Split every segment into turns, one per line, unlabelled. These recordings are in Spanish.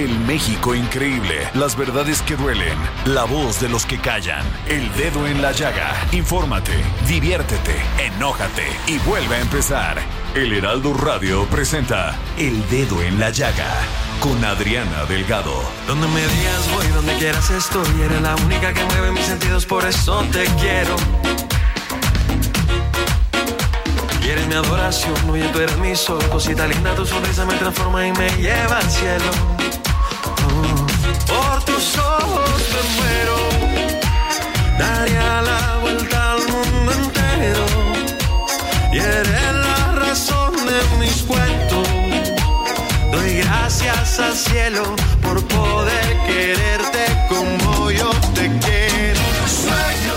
El México increíble. Las verdades que duelen. La voz de los que callan. El dedo en la llaga. Infórmate, diviértete, enójate y vuelve a empezar. El Heraldo Radio presenta El Dedo en la Llaga con Adriana Delgado.
Donde me digas voy, donde quieras estoy. Eres la única que mueve mis sentidos, por eso te quiero. Y eres mi adoración, oye, tú eres mi sol. Cosita linda, tu sonrisa me transforma y me lleva al cielo. Cielo por poder quererte como yo te quiero. Sueño,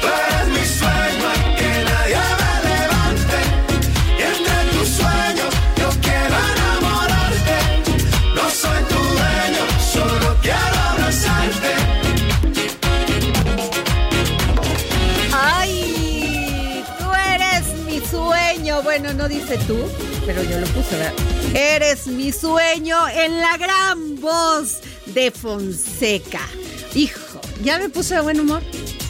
tú eres mi sueño, que nadie me levante. Y entre tus sueños yo quiero enamorarte. No soy tu dueño, solo quiero abrazarte.
¡Ay! Tú eres mi sueño. Bueno, no dice tú, pero yo lo puse, ¿verdad? Eres mi sueño en la gran voz de Fonseca. Hijo, ya me puse de buen humor.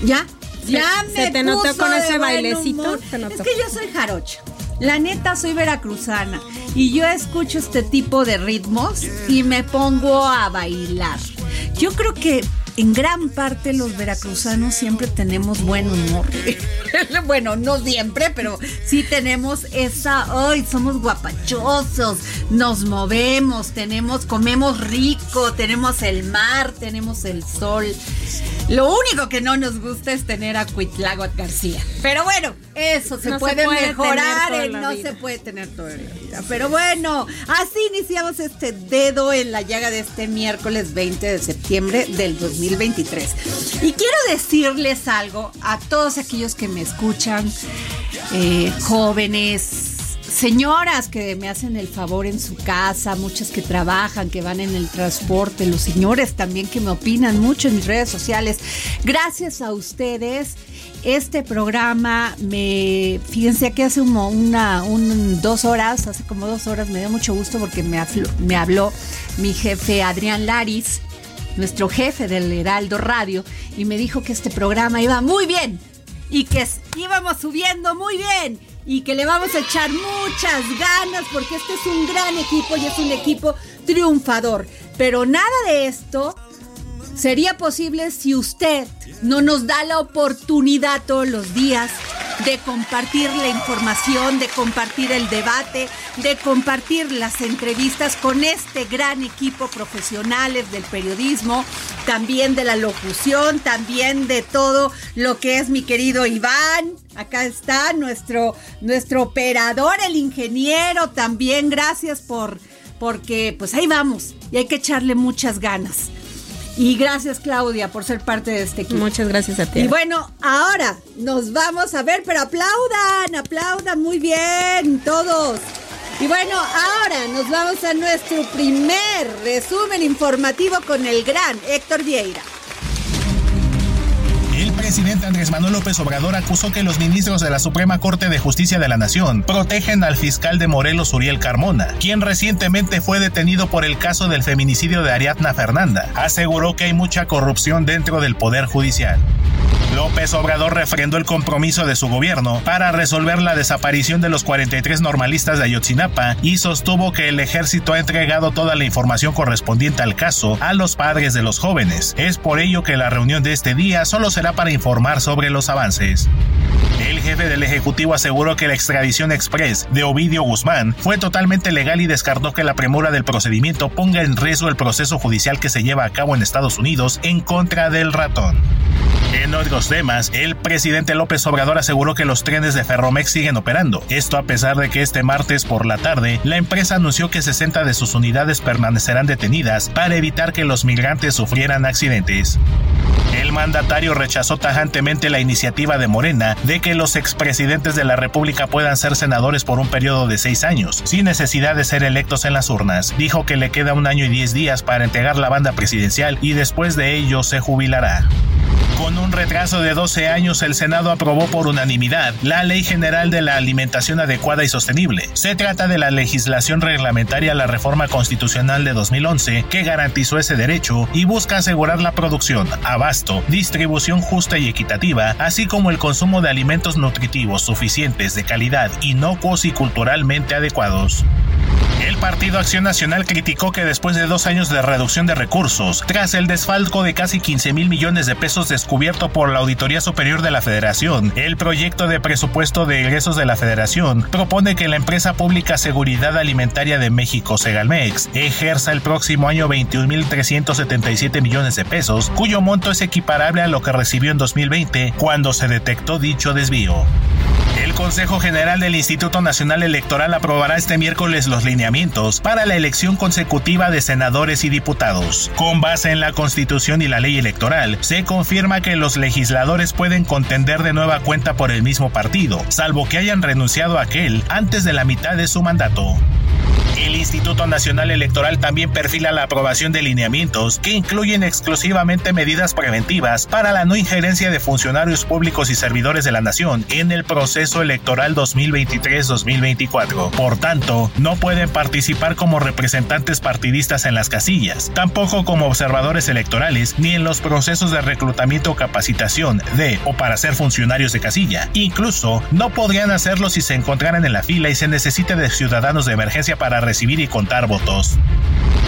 ¿Ya? Ya
Se-
me
se te notó con ese bailecito.
Es que yo soy jarocha. La neta soy veracruzana y yo escucho este tipo de ritmos y me pongo a bailar. Yo creo que en gran parte los veracruzanos siempre tenemos buen humor. bueno, no siempre, pero sí tenemos esa, ay, somos guapachosos, nos movemos, tenemos, comemos rico, tenemos el mar, tenemos el sol. Lo único que no nos gusta es tener a Cuitláhuac García. Pero bueno, eso se
No se
puede, mejorar,
la
no
vida.
se puede tener toda la vida. Pero bueno, así iniciamos este dedo en la llaga de este miércoles 20 de septiembre del 2023. Y quiero decirles algo a todos aquellos que me escuchan, eh, jóvenes, señoras que me hacen el favor en su casa, muchas que trabajan, que van en el transporte, los señores también que me opinan mucho en mis redes sociales. Gracias a ustedes. Este programa me, fíjense que hace una, un- dos horas, hace como dos horas me dio mucho gusto porque me, me habló mi jefe Adrián Laris, nuestro jefe del Heraldo Radio, y me dijo que este programa iba muy bien y que íbamos subiendo muy bien y que le vamos a echar muchas ganas porque este es un gran equipo y es un equipo triunfador. Pero nada de esto sería posible si usted no nos da la oportunidad todos los días de compartir la información, de compartir el debate, de compartir las entrevistas con este gran equipo profesionales del periodismo, también de la locución, también de todo lo que es mi querido Iván. Acá está nuestro, nuestro operador, el ingeniero, también gracias por, porque pues ahí vamos y hay que echarle muchas ganas. Y gracias Claudia por ser parte de este equipo.
Muchas gracias a ti.
Y bueno, ahora nos vamos a ver, pero aplaudan, aplaudan muy bien todos. Y bueno, ahora nos vamos a nuestro primer resumen informativo con el gran Héctor Vieira.
El presidente Andrés Manuel López Obrador acusó que los ministros de la Suprema Corte de Justicia de la Nación protegen al fiscal de Morelos Uriel Carmona, quien recientemente fue detenido por el caso del feminicidio de Ariadna Fernanda. Aseguró que hay mucha corrupción dentro del Poder Judicial. López Obrador refrendó el compromiso de su gobierno para resolver la desaparición de los 43 normalistas de Ayotzinapa y sostuvo que el ejército ha entregado toda la información correspondiente al caso a los padres de los jóvenes. Es por ello que la reunión de este día solo será para informar sobre los avances. El jefe del Ejecutivo aseguró que la extradición express de Ovidio Guzmán fue totalmente legal y descartó que la premura del procedimiento ponga en riesgo el proceso judicial que se lleva a cabo en Estados Unidos en contra del ratón. En otros temas, el presidente López Obrador aseguró que los trenes de Ferromex siguen operando. Esto a pesar de que este martes por la tarde, la empresa anunció que 60 de sus unidades permanecerán detenidas para evitar que los migrantes sufrieran accidentes. El mandatario rechazó tajantemente la iniciativa de Morena de que los expresidentes de la República puedan ser senadores por un periodo de seis años, sin necesidad de ser electos en las urnas. Dijo que le queda un año y diez días para entregar la banda presidencial y después de ello se jubilará. Con un retraso de 12 años, el Senado aprobó por unanimidad la Ley General de la Alimentación Adecuada y Sostenible. Se trata de la legislación reglamentaria a la reforma constitucional de 2011 que garantizó ese derecho y busca asegurar la producción, abasto, distribución justa y equitativa, así como el consumo de alimentos nutritivos suficientes, de calidad, inocuos y culturalmente adecuados. El Partido Acción Nacional criticó que después de dos años de reducción de recursos, tras el desfalco de casi 15 mil millones de pesos descubierto por la Auditoría Superior de la Federación, el proyecto de presupuesto de ingresos de la Federación propone que la empresa pública Seguridad Alimentaria de México, Segalmex, ejerza el próximo año 21.377 millones de pesos, cuyo monto es equiparable a lo que recibió en 2020 cuando se detectó dicho desvío. El Consejo General del Instituto Nacional Electoral aprobará este miércoles los lineamientos para la elección consecutiva de senadores y diputados. Con base en la Constitución y la ley electoral, se confirma que los legisladores pueden contender de nueva cuenta por el mismo partido, salvo que hayan renunciado a aquel antes de la mitad de su mandato. El Instituto Nacional Electoral también perfila la aprobación de lineamientos que incluyen exclusivamente medidas preventivas para la no injerencia de funcionarios públicos y servidores de la nación en el proceso electoral 2023-2024. Por tanto, no pueden participar como representantes partidistas en las casillas, tampoco como observadores electorales ni en los procesos de reclutamiento o capacitación de o para ser funcionarios de casilla. Incluso no podrían hacerlo si se encontraran en la fila y se necesite de ciudadanos de emergencia para recibir y contar votos.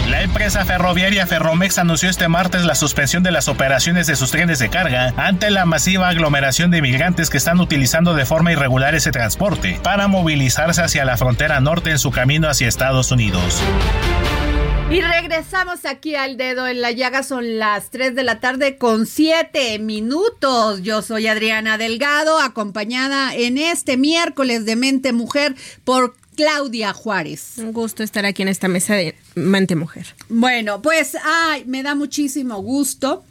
La empresa ferroviaria Ferromex anunció este martes la suspensión de las operaciones de sus trenes de carga ante la masiva aglomeración de migrantes que están utilizando de forma irregular ese transporte para movilizarse hacia la frontera norte en su camino hacia Estados Unidos.
Y regresamos aquí al dedo en la llaga, son las 3 de la tarde con 7 minutos. Yo soy Adriana Delgado, acompañada en este miércoles de Mente Mujer por Claudia Juárez.
Un gusto estar aquí en esta mesa de Mente Mujer.
Bueno, pues ay, me da muchísimo gusto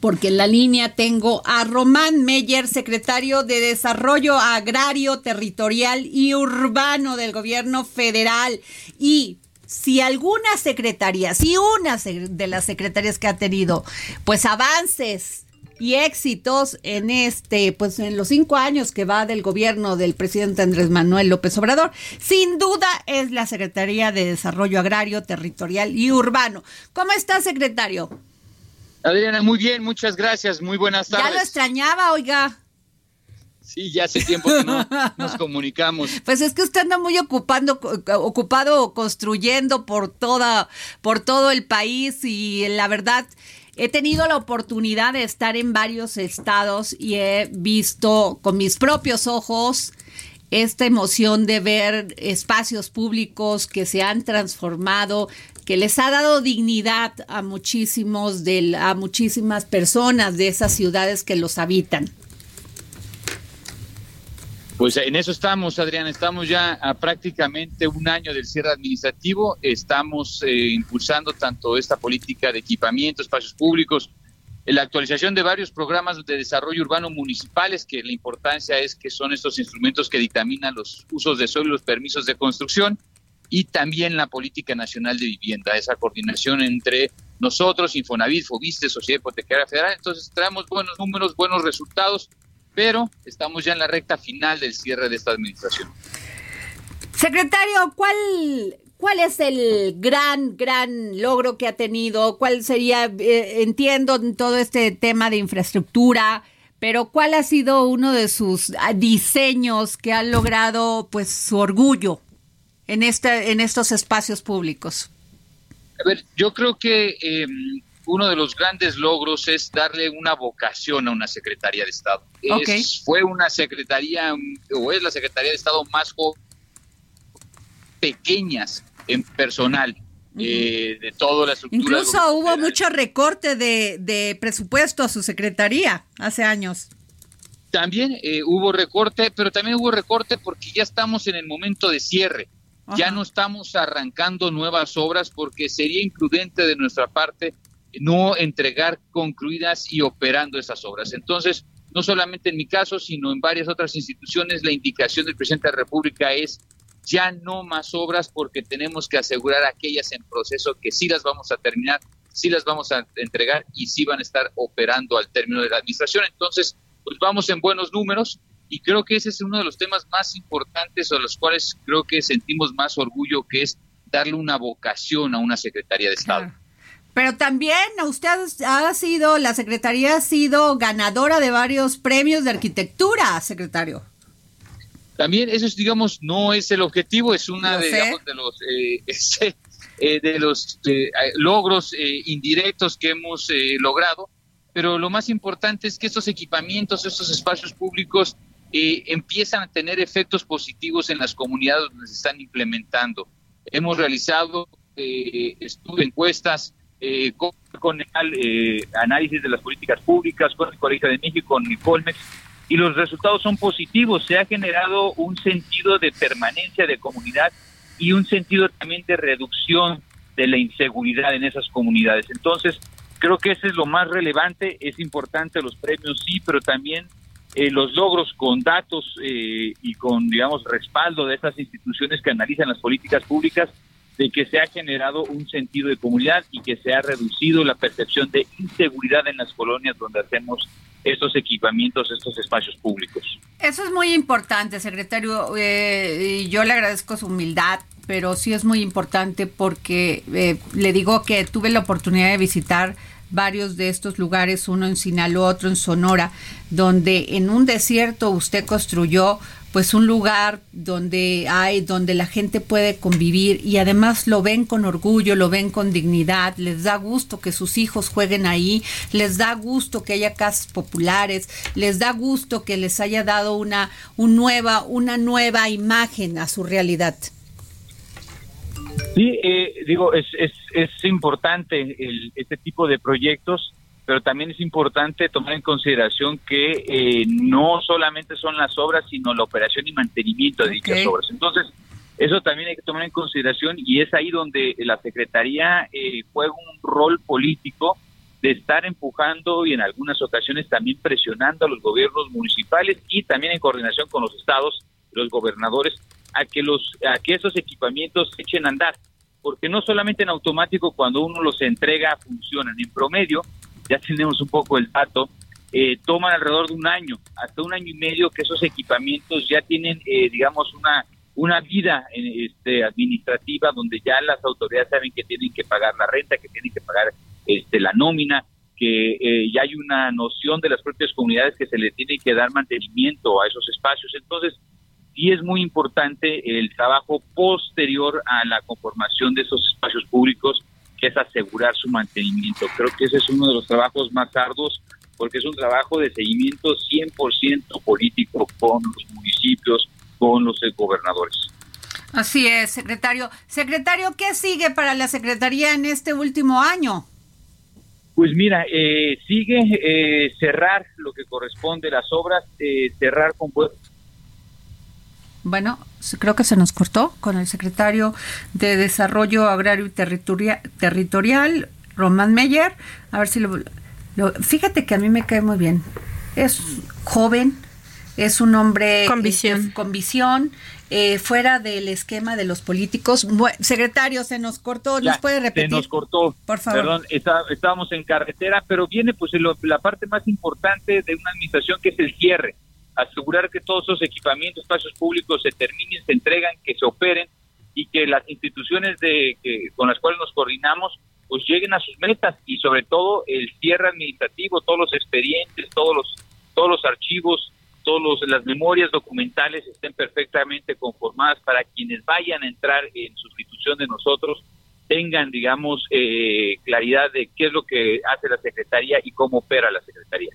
porque en la línea tengo a Román Meyer, secretario de Desarrollo Agrario, Territorial y Urbano del Gobierno Federal. Y si alguna secretaría, si una de las secretarias que ha tenido, pues avances y éxitos en este, pues en los cinco años que va del gobierno del presidente Andrés Manuel López Obrador, sin duda es la Secretaría de Desarrollo Agrario, Territorial y Urbano. ¿Cómo está, secretario?
Adriana, muy bien, muchas gracias, muy buenas tardes.
Ya lo extrañaba, oiga.
Sí, ya hace tiempo que no nos comunicamos.
Pues es que usted anda muy ocupando, ocupado construyendo por toda, por todo el país y la verdad He tenido la oportunidad de estar en varios estados y he visto con mis propios ojos esta emoción de ver espacios públicos que se han transformado, que les ha dado dignidad a muchísimos de a muchísimas personas de esas ciudades que los habitan.
Pues en eso estamos, Adrián. Estamos ya a prácticamente un año del cierre administrativo. Estamos eh, impulsando tanto esta política de equipamiento, espacios públicos, la actualización de varios programas de desarrollo urbano municipales, que la importancia es que son estos instrumentos que dictaminan los usos de suelo y los permisos de construcción, y también la política nacional de vivienda, esa coordinación entre nosotros, Infonavit, Fobiste, Sociedad Hipotecaria Federal. Entonces traemos buenos números, buenos resultados pero estamos ya en la recta final del cierre de esta administración.
Secretario, ¿cuál, ¿Cuál es el gran, gran logro que ha tenido? ¿Cuál sería, eh, entiendo todo este tema de infraestructura, pero cuál ha sido uno de sus ah, diseños que ha logrado pues su orgullo en, este, en estos espacios públicos?
A ver, yo creo que em, uno de los grandes logros es darle una vocación a una Secretaría de Estado. fue una Secretaría, o es la Secretaría de Estado más pequeñas en personal. Eh, de toda la estructura.
Incluso hubo mucho recorte de, presupuesto a su secretaría hace años.
También eh, hubo recorte, pero también hubo recorte porque ya estamos en el momento de cierre. Ya no estamos arrancando nuevas obras porque sería imprudente de nuestra parte no entregar concluidas y operando esas obras. Entonces, no solamente en mi caso, sino en varias otras instituciones, la indicación del presidente de la República es ya no más obras porque tenemos que asegurar aquellas en proceso que sí las vamos a terminar, sí las vamos a entregar y sí van a estar operando al término de la administración. Entonces, pues vamos en buenos números y creo que ese es uno de los temas más importantes o los cuales creo que sentimos más orgullo, que es darle una vocación a una Secretaría de Estado.
Pero también usted ha sido, la Secretaría ha sido ganadora de varios premios de arquitectura, secretario.
También eso, es, digamos, no es el objetivo, es una de, de, los, eh, eh, de los eh, logros indirectos que hemos logrado, pero lo más importante es que estos equipamientos, estos espacios públicos empiezan a tener efectos positivos en las comunidades donde se están implementando. Hemos realizado encuestas eh, con, el eh, análisis de las políticas públicas, con el Colegio de México, con el Colmex, y los resultados son positivos. Se ha generado un sentido de permanencia de comunidad y un sentido también de reducción de la inseguridad en esas comunidades. Entonces, creo que ese es lo más relevante. Es importante los premios, sí, pero también eh, los logros con datos eh, y con, digamos, respaldo de esas instituciones que analizan las políticas públicas de que se ha generado un sentido de comunidad y que se ha reducido la percepción de inseguridad en las colonias donde hacemos estos equipamientos, estos espacios públicos.
Eso es muy importante, secretario. Eh, yo le agradezco su humildad, pero sí es muy importante porque eh, le digo que tuve la oportunidad de visitar varios de estos lugares, uno en Sinaloa, otro en Sonora, donde en un desierto usted construyó pues un lugar donde hay, donde la gente puede convivir y además lo ven con orgullo, lo ven con dignidad, les da gusto que sus hijos jueguen ahí, les da gusto que haya casas populares, les da gusto que les haya dado una, un nueva, una nueva imagen a su realidad.
Sí, eh, digo, es, es, es importante este tipo de proyectos pero también es importante tomar en consideración que eh, no solamente son las obras, sino la operación y mantenimiento de dichas obras. Entonces, eso también hay que tomar en consideración y es ahí donde la Secretaría eh, juega un rol político de estar empujando y en algunas ocasiones también presionando a los gobiernos municipales y también en coordinación con los estados, los gobernadores, a que los a que esos equipamientos echen a andar, porque no solamente en automático cuando uno los entrega funcionan, en promedio ya tenemos un poco el dato, eh, toman alrededor de un año, hasta un año y medio que esos equipamientos ya tienen, eh, digamos, una una vida este, administrativa donde ya las autoridades saben que tienen que pagar la renta, que tienen que pagar este, la nómina, que eh, ya hay una noción de las propias comunidades que se le tiene que dar mantenimiento a esos espacios. Entonces, sí es muy importante el trabajo posterior a la conformación de esos espacios públicos que es asegurar su mantenimiento. Creo que ese es uno de los trabajos más arduos porque es un trabajo de seguimiento 100% político con los municipios, con los gobernadores.
Así es, secretario. Secretario, ¿qué sigue para la Secretaría en este último año?
Pues mira, eh, sigue eh, cerrar lo que corresponde las obras, eh, cerrar con
bueno, creo que se nos cortó con el secretario de Desarrollo Agrario y Territorial, Román Meyer. A ver si lo, Fíjate que a mí me cae muy bien. Es joven, es un hombre
con visión,
con visión eh, fuera del esquema de los políticos. secretario, se nos cortó, ¿nos puede repetir?
Se nos cortó, por favor. Perdón, estábamos en carretera, pero viene pues la parte más importante de una administración que es el cierre asegurar que todos esos equipamientos, espacios públicos se terminen, se entregan, que se operen y que las instituciones de que, con las cuales nos coordinamos pues lleguen a sus metas y sobre todo el cierre administrativo, todos los expedientes, todos los todos los archivos, todas las memorias documentales estén perfectamente conformadas para quienes vayan a entrar en sustitución de nosotros tengan, digamos, eh, claridad de qué es lo que hace la Secretaría y cómo opera la Secretaría.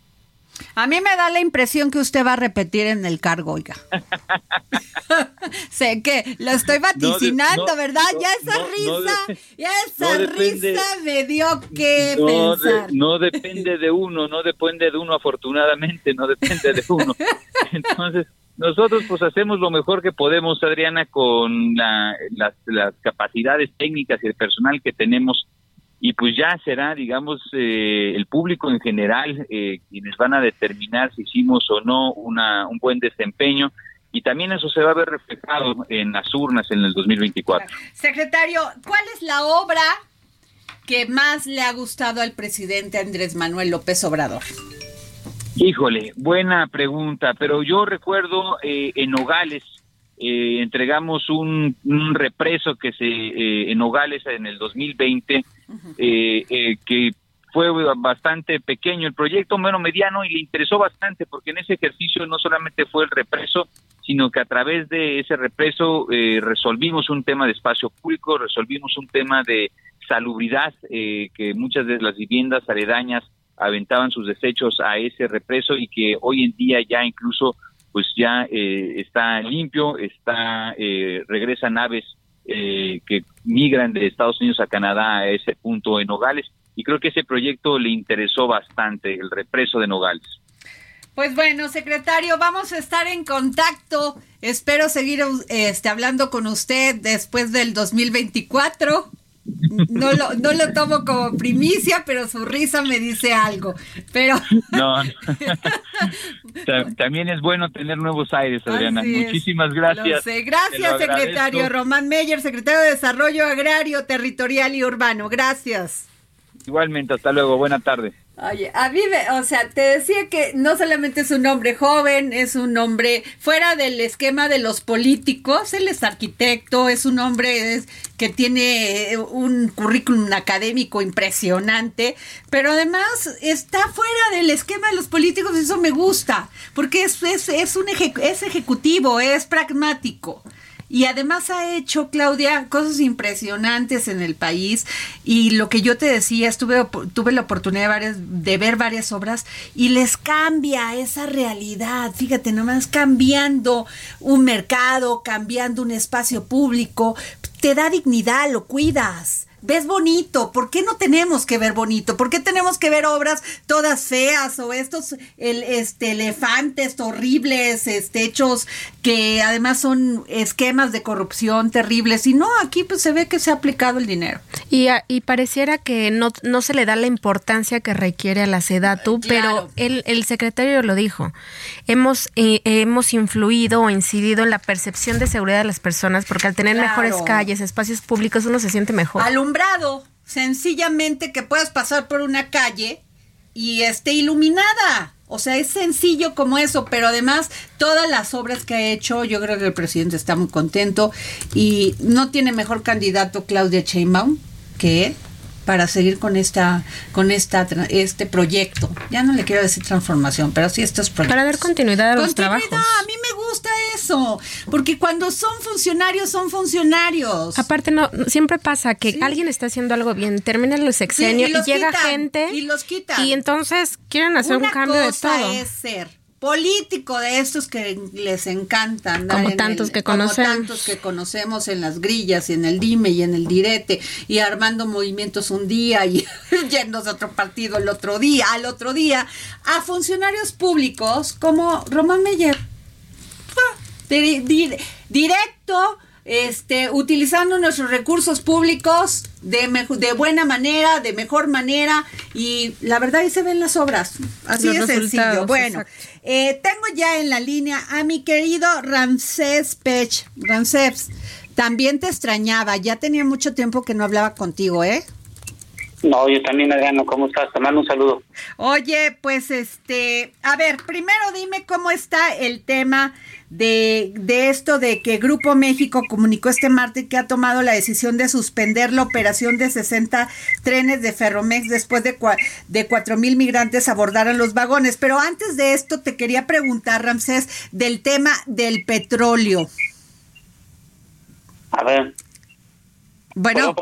A mí me da la impresión que usted va a repetir en el cargo, oiga. sé que lo estoy vaticinando, ¿verdad? ya esa risa, ya esa risa me dio que pensar.
no depende de uno, no depende de uno, afortunadamente, no depende de uno. Entonces, nosotros pues hacemos lo mejor que podemos, Adriana, con las, las capacidades técnicas y el personal que tenemos y pues ya será, digamos, eh, el público en general eh, quienes van a determinar si hicimos o no una, un buen desempeño y también eso se va a ver reflejado en las urnas en el 2024.
Secretario, ¿cuál es la obra que más le ha gustado al presidente Andrés Manuel López Obrador?
Híjole, buena pregunta, pero yo recuerdo eh, en Nogales, eh, entregamos un, represo que se eh, en Nogales en el 2020 eh, que fue bastante pequeño el proyecto, menos mediano y le interesó bastante porque en ese ejercicio no solamente fue el represo, sino que a través de ese represo resolvimos un tema de espacio público, resolvimos un tema de salubridad, que muchas de las viviendas aledañas aventaban sus desechos a ese represo y que hoy en día ya incluso pues ya eh, está limpio, está eh, regresan aves eh, que migran de Estados Unidos a Canadá a ese punto en Nogales y creo que ese proyecto le interesó bastante el represo de Nogales.
Pues bueno, secretario, vamos a estar en contacto. Espero seguir este, hablando con usted después del 2024 no lo, no lo tomo como primicia, pero su risa me dice algo. Pero
no, también es bueno tener nuevos aires, Adriana. Muchísimas gracias.
Gracias, secretario Román Meyer, secretario de Desarrollo Agrario, Territorial y Urbano. Gracias.
Igualmente, hasta luego. Buena tarde.
Oye, a mí, me, o sea, te decía que no solamente es un hombre joven, es un hombre fuera del esquema de los políticos, él es arquitecto, es un hombre que tiene un currículum académico impresionante, pero además está fuera del esquema de los políticos, eso me gusta, porque es, es, es un es ejecutivo, es pragmático y además ha hecho, Claudia, cosas impresionantes en el país. Y lo que yo te decía, estuve, tuve la oportunidad de, varias, de ver varias obras y les cambia esa realidad, fíjate, nomás cambiando un mercado, cambiando un espacio público, te da dignidad, lo cuidas ves bonito, ¿por qué no tenemos que ver bonito? ¿Por qué tenemos que ver obras todas feas o estos el, este, elefantes horribles, este, hechos que además son esquemas de corrupción terribles? Y no, aquí pues se ve que se ha aplicado el dinero.
Y, y pareciera que no, no se le da la importancia que requiere a la SEDATU, pero el, el secretario lo dijo, hemos, eh, hemos influido o incidido en la percepción de seguridad de las personas porque al tener mejores calles, espacios públicos, uno se siente mejor
sencillamente que puedas pasar por una calle y esté iluminada. O sea, es sencillo como eso, pero además todas las obras que ha hecho, yo creo que el presidente está muy contento y no tiene mejor candidato Claudia Sheinbaum que él para seguir con esta con esta este proyecto. Ya no le quiero decir transformación, pero sí estos proyectos.
Para dar continuidad a los trabajos.
A mí me gusta eso, porque cuando son funcionarios son funcionarios.
Aparte no siempre pasa que alguien está haciendo algo bien, termina el sexenio y, llega gente
y los quita.
Y entonces quieren hacer un cambio de todo.
Es ser político de estos que les encantan.
Como tantos que conocemos.
tantos que conocemos en las grillas y en el dime y en el direte y armando movimientos un día y yendo a otro partido el otro día, al otro día, a funcionarios públicos como Román Meyer. Directo este, utilizando nuestros recursos públicos de, de buena manera, de mejor manera, y la verdad ahí se ven las obras. Así de sencillo. Bueno, eh, tengo ya en la línea a mi querido Ramsés Pech. Ramsés, también te extrañaba, ya tenía mucho tiempo que no hablaba contigo, ¿eh?
No, yo también, Adriano, ¿cómo estás? Te mando un saludo.
Oye, pues este, a ver, primero dime cómo está el tema de, de esto de que Grupo México comunicó este martes que ha tomado la decisión de suspender la operación de 60 trenes de Ferromex después de, de 4 mil migrantes abordaran los vagones. Pero antes de esto te quería preguntar, Ramsés, del tema del petróleo.
A ver.
Bueno,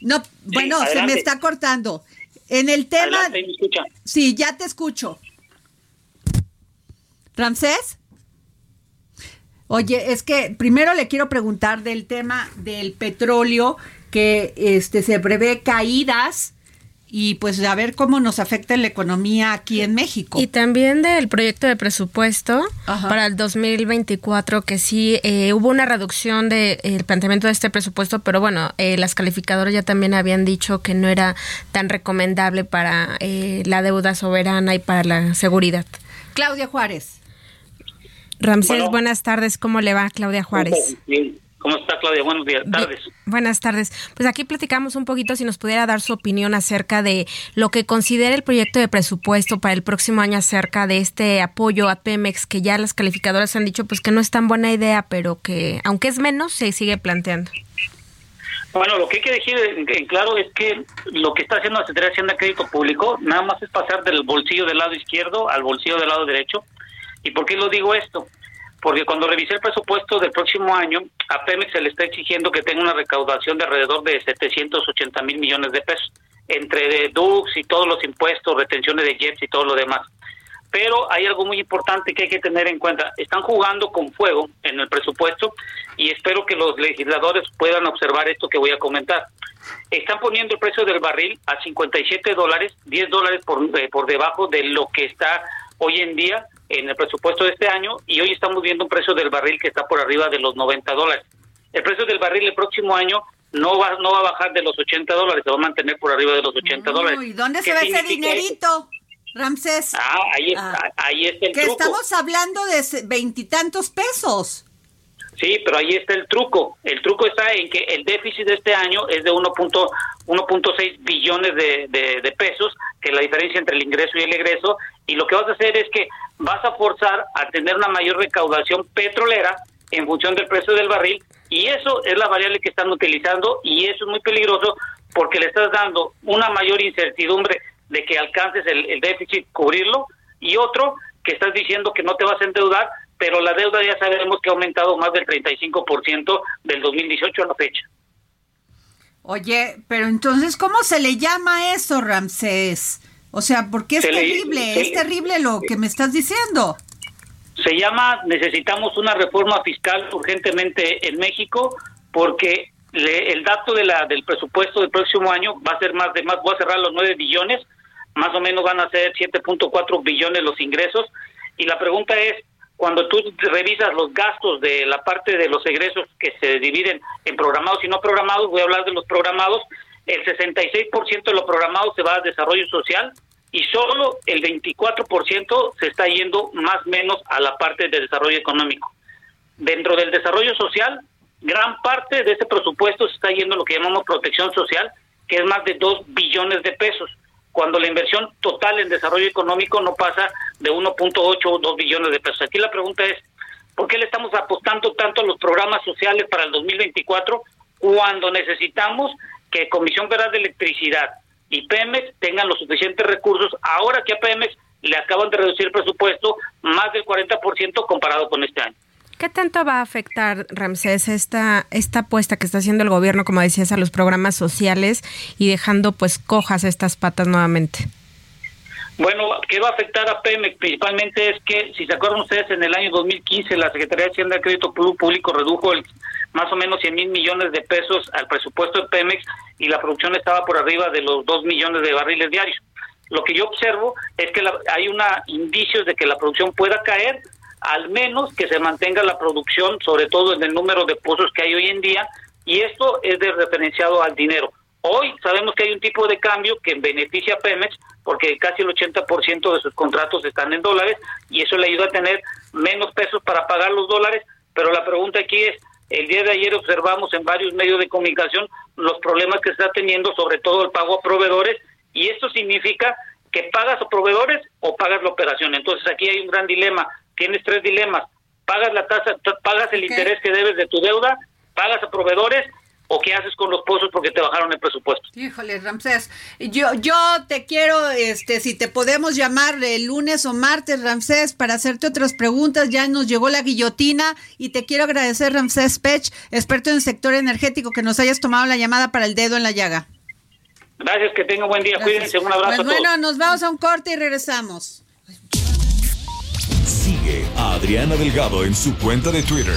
no, bueno, se me está cortando. En el tema. Sí, ya te escucho. ¿Ramsés? Oye, es que primero le quiero preguntar del tema del petróleo, que este se prevé caídas y pues a ver cómo nos afecta la economía aquí en México.
Y también del proyecto de presupuesto para el 2024, que sí eh, hubo una reducción del de, planteamiento de este presupuesto, pero bueno, eh, las calificadoras ya también habían dicho que no era tan recomendable para eh, la deuda soberana y para la seguridad.
Claudia Juárez.
Ramsés, buenas tardes. ¿Cómo le va, Claudia Juárez?
¿Cómo está Claudia? Buenos días, tardes.
buenas tardes. Pues aquí platicamos un poquito si nos pudiera dar su opinión acerca de lo que considera el proyecto de presupuesto para el próximo año acerca de este apoyo a Pemex que ya las calificadoras han dicho pues que no es tan buena idea, pero que aunque es menos se sigue planteando.
Bueno, lo que hay que decir en claro es que lo que está haciendo la Secretaría de Hacienda Crédito Público nada más es pasar del bolsillo del lado izquierdo al bolsillo del lado derecho. ¿Y por qué lo digo esto? porque cuando revisé el presupuesto del próximo año, a Pemex se le está exigiendo que tenga una recaudación de alrededor de 780 mil millones de pesos, entre DUX y todos los impuestos, retenciones de jets y todo lo demás. Pero hay algo muy importante que hay que tener en cuenta. Están jugando con fuego en el presupuesto y espero que los legisladores puedan observar esto que voy a comentar. Están poniendo el precio del barril a 57 dólares, 10 dólares por, eh, por debajo de lo que está hoy en día en el presupuesto de este año y hoy estamos viendo un precio del barril que está por arriba de los 90 dólares. El precio del barril el próximo año no va no va a bajar de los 80 dólares, se va a mantener por arriba de los 80 dólares.
¿Y dónde se ve ese dinerito, Ramsés?
Ah, ahí está, ah. ahí está el
que estamos hablando de veintitantos pesos.
Sí, pero ahí está el truco. El truco está en que el déficit de este año es de 1.6 billones de, de, pesos, que es la diferencia entre el ingreso y el egreso, y lo que vas a hacer es que vas a forzar a tener una mayor recaudación petrolera en función del precio del barril, y eso es la variable que están utilizando, y eso es muy peligroso porque le estás dando una mayor incertidumbre de que alcances el, el déficit, cubrirlo, y otro que estás diciendo que no te vas a endeudar pero la deuda ya sabemos que ha aumentado más del 35% del 2018 a la fecha.
Oye, pero entonces, ¿cómo se le llama eso, Ramsés? O sea, porque es terrible, es terrible lo que me estás diciendo.
Se llama, necesitamos una reforma fiscal urgentemente en México, porque el dato de la, del presupuesto del próximo año va a ser más de más, voy a cerrar los 9 billones, más o menos van a ser 7.4 billones los ingresos, y la pregunta es, cuando tú revisas los gastos de la parte de los egresos que se dividen en programados y no programados, voy a hablar de los programados, el 66% de los programados se va a desarrollo social y solo el 24% se está yendo más o menos a la parte de desarrollo económico. Dentro del desarrollo social, gran parte de ese presupuesto se está yendo a lo que llamamos protección social, que es más de 2 billones de pesos cuando la inversión total en desarrollo económico no pasa de 1.8 o 2 billones de pesos. Aquí la pregunta es, ¿por qué le estamos apostando tanto a los programas sociales para el 2024 cuando necesitamos que Comisión Federal de Electricidad y Pemex tengan los suficientes recursos ahora que a Pemex le acaban de reducir el presupuesto más del 40% comparado con este año?
¿Qué tanto va a afectar, Ramsés, esta, esta apuesta que está haciendo el gobierno, como decías, a los programas sociales y dejando pues cojas estas patas nuevamente?
Bueno, ¿qué va a afectar a Pemex? Principalmente es que, si se acuerdan ustedes, en el año 2015 la Secretaría de Hacienda de Crédito Público redujo el, más o menos 100 mil millones de pesos al presupuesto de Pemex y la producción estaba por arriba de los 2 millones de barriles diarios. Lo que yo observo es que hay una indicios de que la producción pueda caer al menos que se mantenga la producción, sobre todo en el número de pozos que hay hoy en día, y esto es de referenciado al dinero. Hoy sabemos que hay un tipo de cambio que beneficia a Pemex porque casi el 80% de sus contratos están en dólares y eso le ayuda a tener menos pesos para pagar los dólares, pero la pregunta aquí es, ¿el, día de ayer observamos en varios medios de comunicación los problemas que se está teniendo, sobre todo el pago a proveedores, y esto significa que pagas a proveedores o pagas la operación. Entonces aquí hay un gran dilema. Tienes tres dilemas. Pagas la tasa, pagas el interés que debes de tu deuda, pagas a proveedores o qué haces con los pozos porque te bajaron el presupuesto.
Híjole, Ramsés, yo yo te quiero este si te podemos llamar el lunes o martes, Ramsés, para hacerte otras preguntas, ya nos llegó la guillotina y te quiero agradecer Ramsés Pech, experto en el sector energético que nos hayas tomado la llamada para el dedo en la llaga.
Gracias, que tenga buen día, cuídense, un abrazo
pues Bueno, nos vamos a un corte y regresamos.
Sigue a Adriana Delgado en su cuenta de Twitter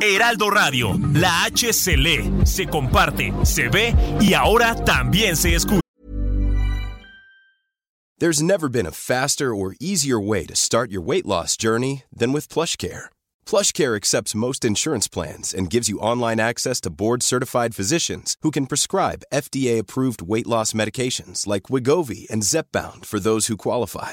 Heraldo Radio, la H se lee, se comparte, se ve y ahora también se escucha.
There's never been a faster or easier way to start your weight loss journey than with PlushCare. PlushCare accepts most insurance plans and gives you online access to board-certified physicians who can prescribe FDA-approved weight loss medications like Wigovi and Zepbound for those who qualify.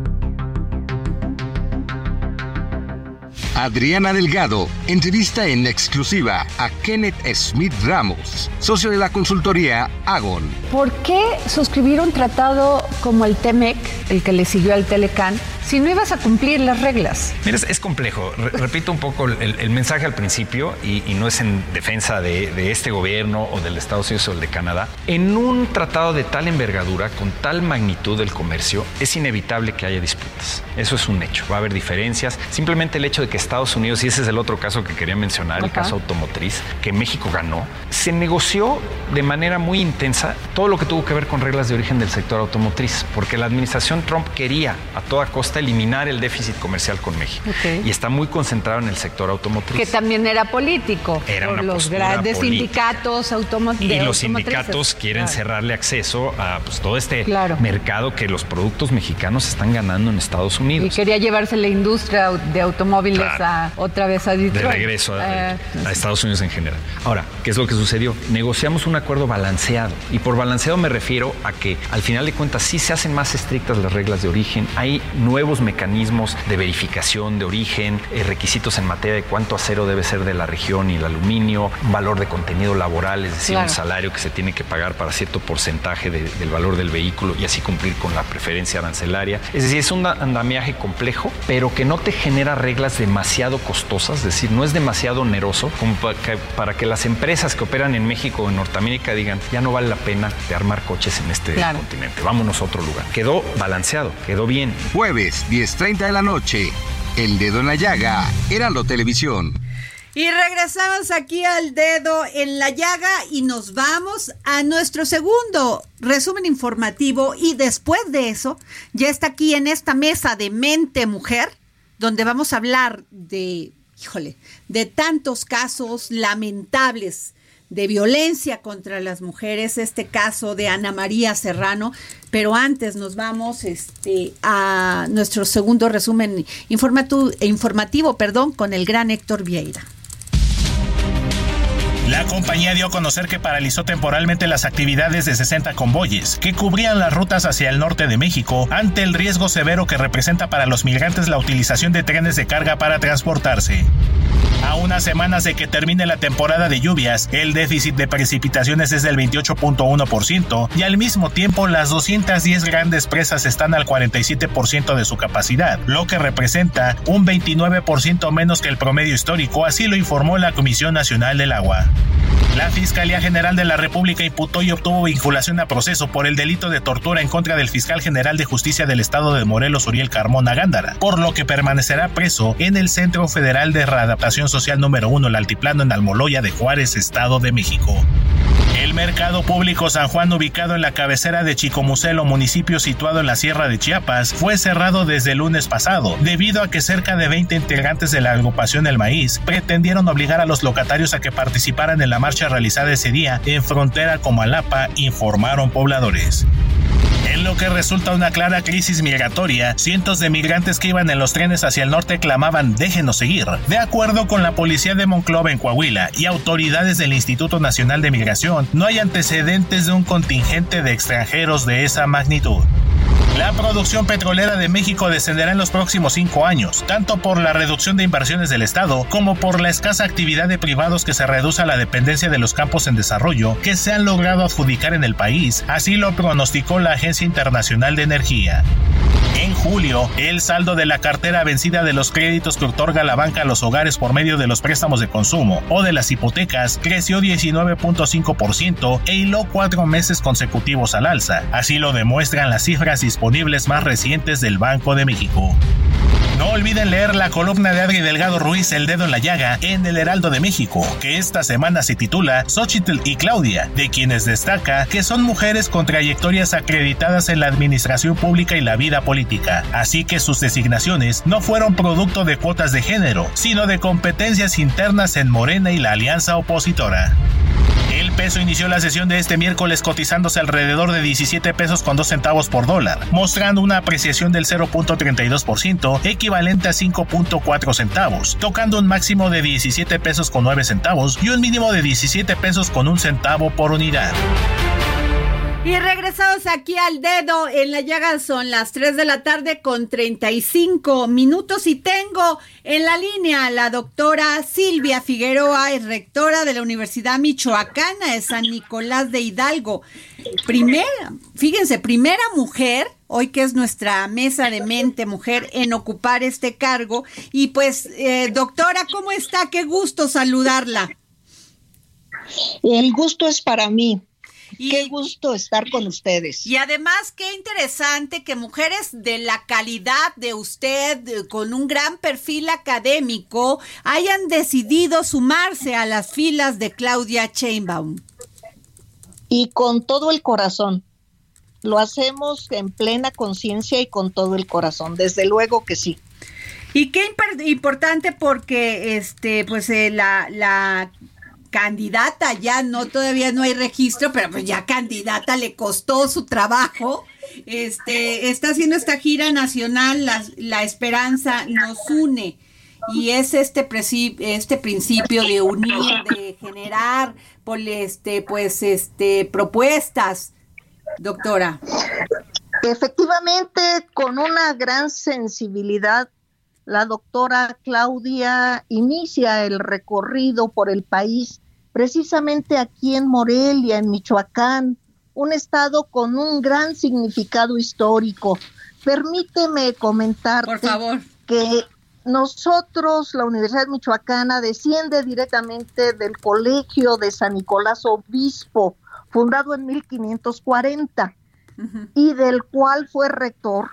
Adriana Delgado entrevista en exclusiva a Kenneth Smith Ramos, socio de la consultoría Agon.
¿Por qué suscribir un tratado como el TEMEC, el que le siguió al Telecan, si no ibas a cumplir las reglas?
Mira, es, complejo. repito un poco el, mensaje al principio y, no es en defensa de, este gobierno o del Estados Unidos o el de Canadá. En un tratado de tal envergadura, con tal magnitud del comercio, es inevitable que haya disputas. Eso es un hecho. Va a haber diferencias. Simplemente el hecho de que Estados Unidos, y ese es el otro caso que quería mencionar, el caso automotriz, que México ganó, se negoció de manera muy intensa todo lo que tuvo que ver con reglas de origen del sector automotriz, porque la administración Trump quería a toda costa eliminar el déficit comercial con México. Y está muy concentrado en el sector automotriz.
Que también era político.
Era
por los grandes sindicatos automotrices.
Y los sindicatos quieren cerrarle acceso a pues, todo este mercado que los productos mexicanos están ganando en Estados Unidos.
Y quería llevarse la industria de automóviles a, otra vez a Detroit.
De regreso a, eh, a Estados Unidos en general. Ahora, ¿qué es lo que sucedió? Negociamos un acuerdo balanceado. Y por balanceado me refiero a que al final de cuentas sí se hacen más estrictas las reglas de origen. Hay nuevos mecanismos de verificación de origen, eh, requisitos en materia de cuánto acero debe ser de la región y el aluminio, valor de contenido laboral, es decir, un salario que se tiene que pagar para cierto porcentaje del valor del vehículo y así cumplir con la preferencia arancelaria. Es decir, es un andamiaje complejo, pero que no te genera reglas demasiado costosas, es decir, no es demasiado oneroso como para que, las empresas que operan en México o en Norteamérica digan, ya no vale la pena de armar coches en este continente, vámonos a otro lugar. Quedó balanceado, quedó bien.
Jueves 10.30 de la noche. El dedo en la llaga, Heraldo Televisión.
Y regresamos aquí al dedo en la llaga y nos vamos a nuestro segundo resumen informativo y después de eso ya está aquí en esta mesa de mente mujer donde vamos a hablar de, híjole, de tantos casos lamentables de violencia contra las mujeres, este caso de Ana María Serrano, pero antes nos vamos este, a nuestro segundo resumen informativo, perdón, con el gran Héctor Vieira.
La compañía dio a conocer que paralizó temporalmente las actividades de 60 convoyes que cubrían las rutas hacia el norte de México ante el riesgo severo que representa para los migrantes la utilización de trenes de carga para transportarse. A unas semanas de que termine la temporada de lluvias, el déficit de precipitaciones es del 28.1% y al mismo tiempo las 210 grandes presas están al 47% de su capacidad, lo que representa un 29% menos que el promedio histórico, así lo informó la Comisión Nacional del Agua. La Fiscalía General de la República imputó y obtuvo vinculación a proceso por el delito de tortura en contra del fiscal general de justicia del estado de Morelos, Uriel Carmona Gándara, por lo que permanecerá preso en el Centro Federal de Readaptación Social número 1, el Altiplano en Almoloya de Juárez, Estado de México. El Mercado Público San Juan, ubicado en la cabecera de Chicomucelo, municipio situado en la Sierra de Chiapas, fue cerrado desde el lunes pasado, debido a que cerca de 20 integrantes de la agrupación El Maíz pretendieron obligar a los locatarios a que participaran en la marcha realizada ese día en frontera con Malapa, informaron pobladores. En lo que resulta una clara crisis migratoria, cientos de migrantes que iban en los trenes hacia el norte clamaban déjenos seguir. De acuerdo con la policía de Monclova en Coahuila y autoridades del Instituto Nacional de Migración, no hay antecedentes de un contingente de extranjeros de esa magnitud. La producción petrolera de México descenderá en los próximos cinco años, tanto por la reducción de inversiones del Estado como por la escasa actividad de privados que se reduce a la dependencia de los campos en desarrollo que se han logrado adjudicar en el país, así lo pronosticó la Agencia Internacional de Energía. En julio, el saldo de la cartera vencida de los créditos que otorga la banca a los hogares por medio de los préstamos de consumo o de las hipotecas creció 19.5% e hiló cuatro meses consecutivos al alza. Así lo demuestran las cifras más recientes del Banco de México. No olviden leer la columna de Adri Delgado Ruiz El Dedo en la Llaga en El Heraldo de México, que esta semana se titula Xochitl y Claudia, de quienes destaca que son mujeres con trayectorias acreditadas en la administración pública y la vida política, así que sus designaciones no fueron producto de cuotas de género, sino de competencias internas en Morena y la alianza opositora. El peso inició la sesión de este miércoles cotizándose alrededor de 17 pesos con 2 centavos por dólar, mostrando una apreciación del 0.32%, equivalente a 5.4 centavos, tocando un máximo de 17 pesos con 9 centavos y un mínimo de 17 pesos con un centavo por unidad.
Y regresados aquí al dedo en la llaga son las 3 de la tarde con 35 minutos y tengo en la línea a la doctora Silvia Figueroa, es rectora de la Universidad Michoacana de San Nicolás de Hidalgo. Primera, fíjense, primera mujer hoy que es nuestra mesa de mente mujer en ocupar este cargo. Y pues, eh, doctora, ¿cómo está? Qué gusto saludarla.
El gusto es para mí. Qué gusto estar con ustedes.
Y además, qué interesante que mujeres de la calidad de usted, con un gran perfil académico, hayan decidido sumarse a las filas de Claudia Chainbaum.
Y con todo el corazón. Lo hacemos en plena conciencia y con todo el corazón, desde luego que sí.
Y qué importante porque este pues eh, la, la candidata, ya no, todavía no hay registro, pero pues ya candidata le costó su trabajo. Este, está haciendo esta gira nacional, la, esperanza nos une. Y es este, este principio de unir, de generar, este, pues, este, propuestas, doctora.
Efectivamente, con una gran sensibilidad la doctora Claudia inicia el recorrido por el país, precisamente aquí en Morelia, en Michoacán, un estado con un gran significado histórico. Permíteme comentar que nosotros, la Universidad Michoacana, desciende directamente del Colegio de San Nicolás Obispo, fundado en 1540, y del cual fue rector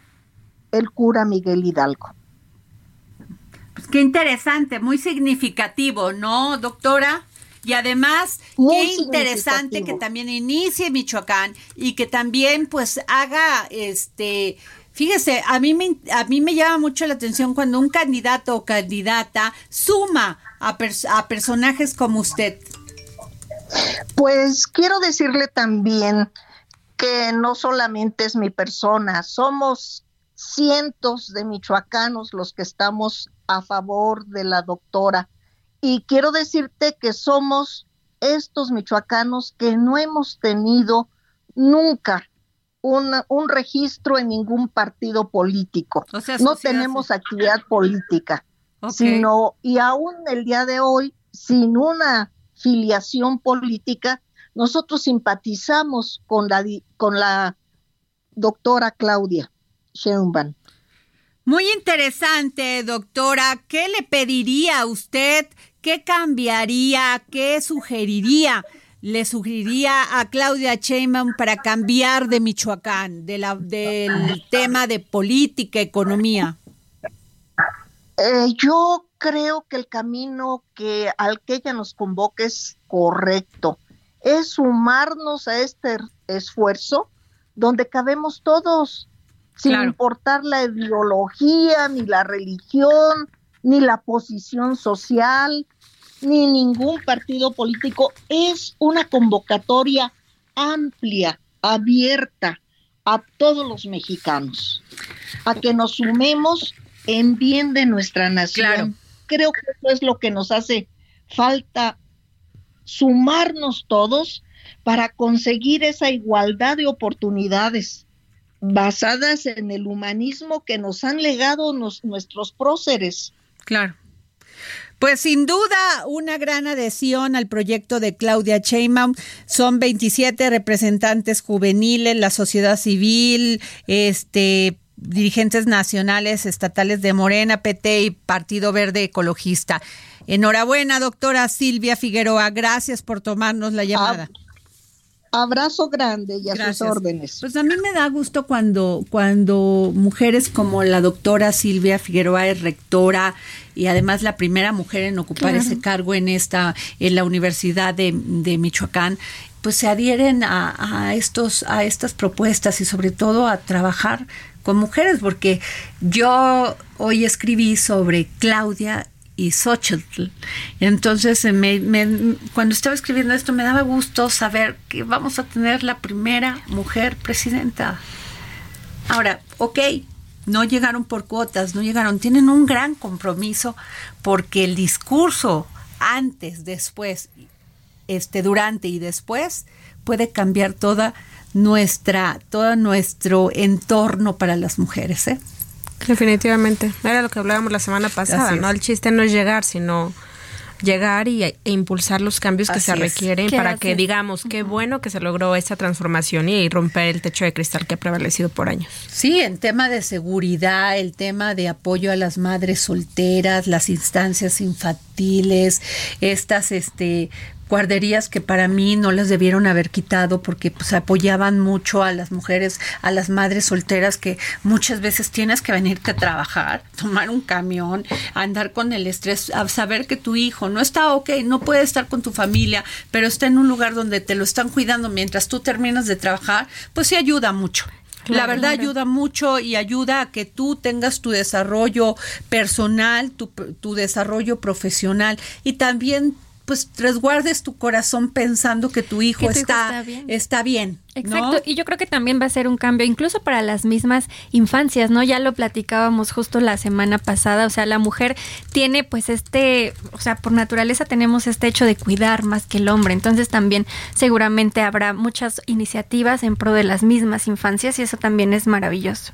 el cura Miguel Hidalgo.
Pues qué interesante, muy significativo, ¿no, doctora? Y además, qué interesante que también inicie Michoacán y que también pues haga este Fíjese, a mí me a mí me llama mucho la atención cuando un candidato o candidata suma a, a personajes como usted.
Pues quiero decirle también que no solamente es mi persona, somos cientos de michoacanos los que estamos a favor de la doctora. Y quiero decirte que somos estos michoacanos que no hemos tenido nunca un registro en ningún partido político. no tenemos actividad política, sino, y aún el día de hoy, sin una filiación política, nosotros simpatizamos con la, con la doctora Claudia Sheinbaum.
Muy interesante, doctora. ¿Qué le pediría a usted? ¿Qué cambiaría? ¿Qué sugeriría? le sugeriría a Claudia Sheinbaum para cambiar de Michoacán, de la, del tema de política, economía?
Eh, yo creo que el camino que al que ella nos convoca es correcto. Es sumarnos a este esfuerzo donde cabemos todos, sin importar la ideología, ni la religión, ni la posición social, ni ningún partido político, es una convocatoria amplia, abierta a todos los mexicanos, a que nos sumemos en bien de nuestra nación. Creo que eso es lo que nos hace falta sumarnos todos para conseguir esa igualdad de oportunidades basadas en el humanismo que nos han legado nuestros próceres.
Claro. Pues sin duda una gran adhesión al proyecto de Claudia Sheinbaum. Son 27 representantes juveniles, la sociedad civil, este dirigentes nacionales, estatales de Morena, PT y Partido Verde Ecologista. Enhorabuena, doctora Silvia Figueroa. Gracias por tomarnos la llamada.
Abrazo grande y a sus órdenes.
Pues a mí me da gusto cuando, cuando mujeres como la doctora Silvia Figueroa es rectora y además la primera mujer en ocupar ese cargo en esta, en la Universidad de, Michoacán, pues se adhieren a, estos, a estas propuestas y sobre todo a trabajar con mujeres, porque yo hoy escribí sobre Claudia y Xochitl. Entonces, me, cuando estaba escribiendo esto, me daba gusto saber que vamos a tener la primera mujer presidenta. Ahora, ok, no llegaron por cuotas, no llegaron, tienen un gran compromiso porque el discurso antes, después, este, durante y después puede cambiar toda nuestra, todo nuestro entorno para las mujeres, ¿eh?
Definitivamente. Era lo que hablábamos la semana pasada, ¿no? El chiste no es llegar, sino llegar y, e impulsar los cambios que se requieren para que digamos qué bueno que se logró esa transformación y romper el techo de cristal que ha prevalecido por años.
Sí, en tema de seguridad, el tema de apoyo a las madres solteras, las instancias infantiles, estas este guarderías que para mí no las debieron haber quitado porque pues apoyaban mucho a las mujeres, a las madres solteras que muchas veces tienes que venirte a trabajar, tomar un camión, andar con el estrés, a saber que tu hijo no está ok, no puede estar con tu familia, pero está en un lugar donde te lo están cuidando mientras tú terminas de trabajar, pues sí ayuda mucho. la verdad ayuda mucho y ayuda a que tú tengas tu desarrollo personal, tu, tu desarrollo profesional y también pues resguardes tu corazón pensando que tu hijo, está, está bien.
Exacto, y yo creo que también va a ser un cambio incluso para las mismas infancias, ¿no? Ya lo platicábamos justo la semana pasada, o sea, la mujer tiene pues este, o sea, por naturaleza tenemos este hecho de cuidar más que el hombre, entonces también seguramente habrá muchas iniciativas en pro de las mismas infancias y eso también es maravilloso.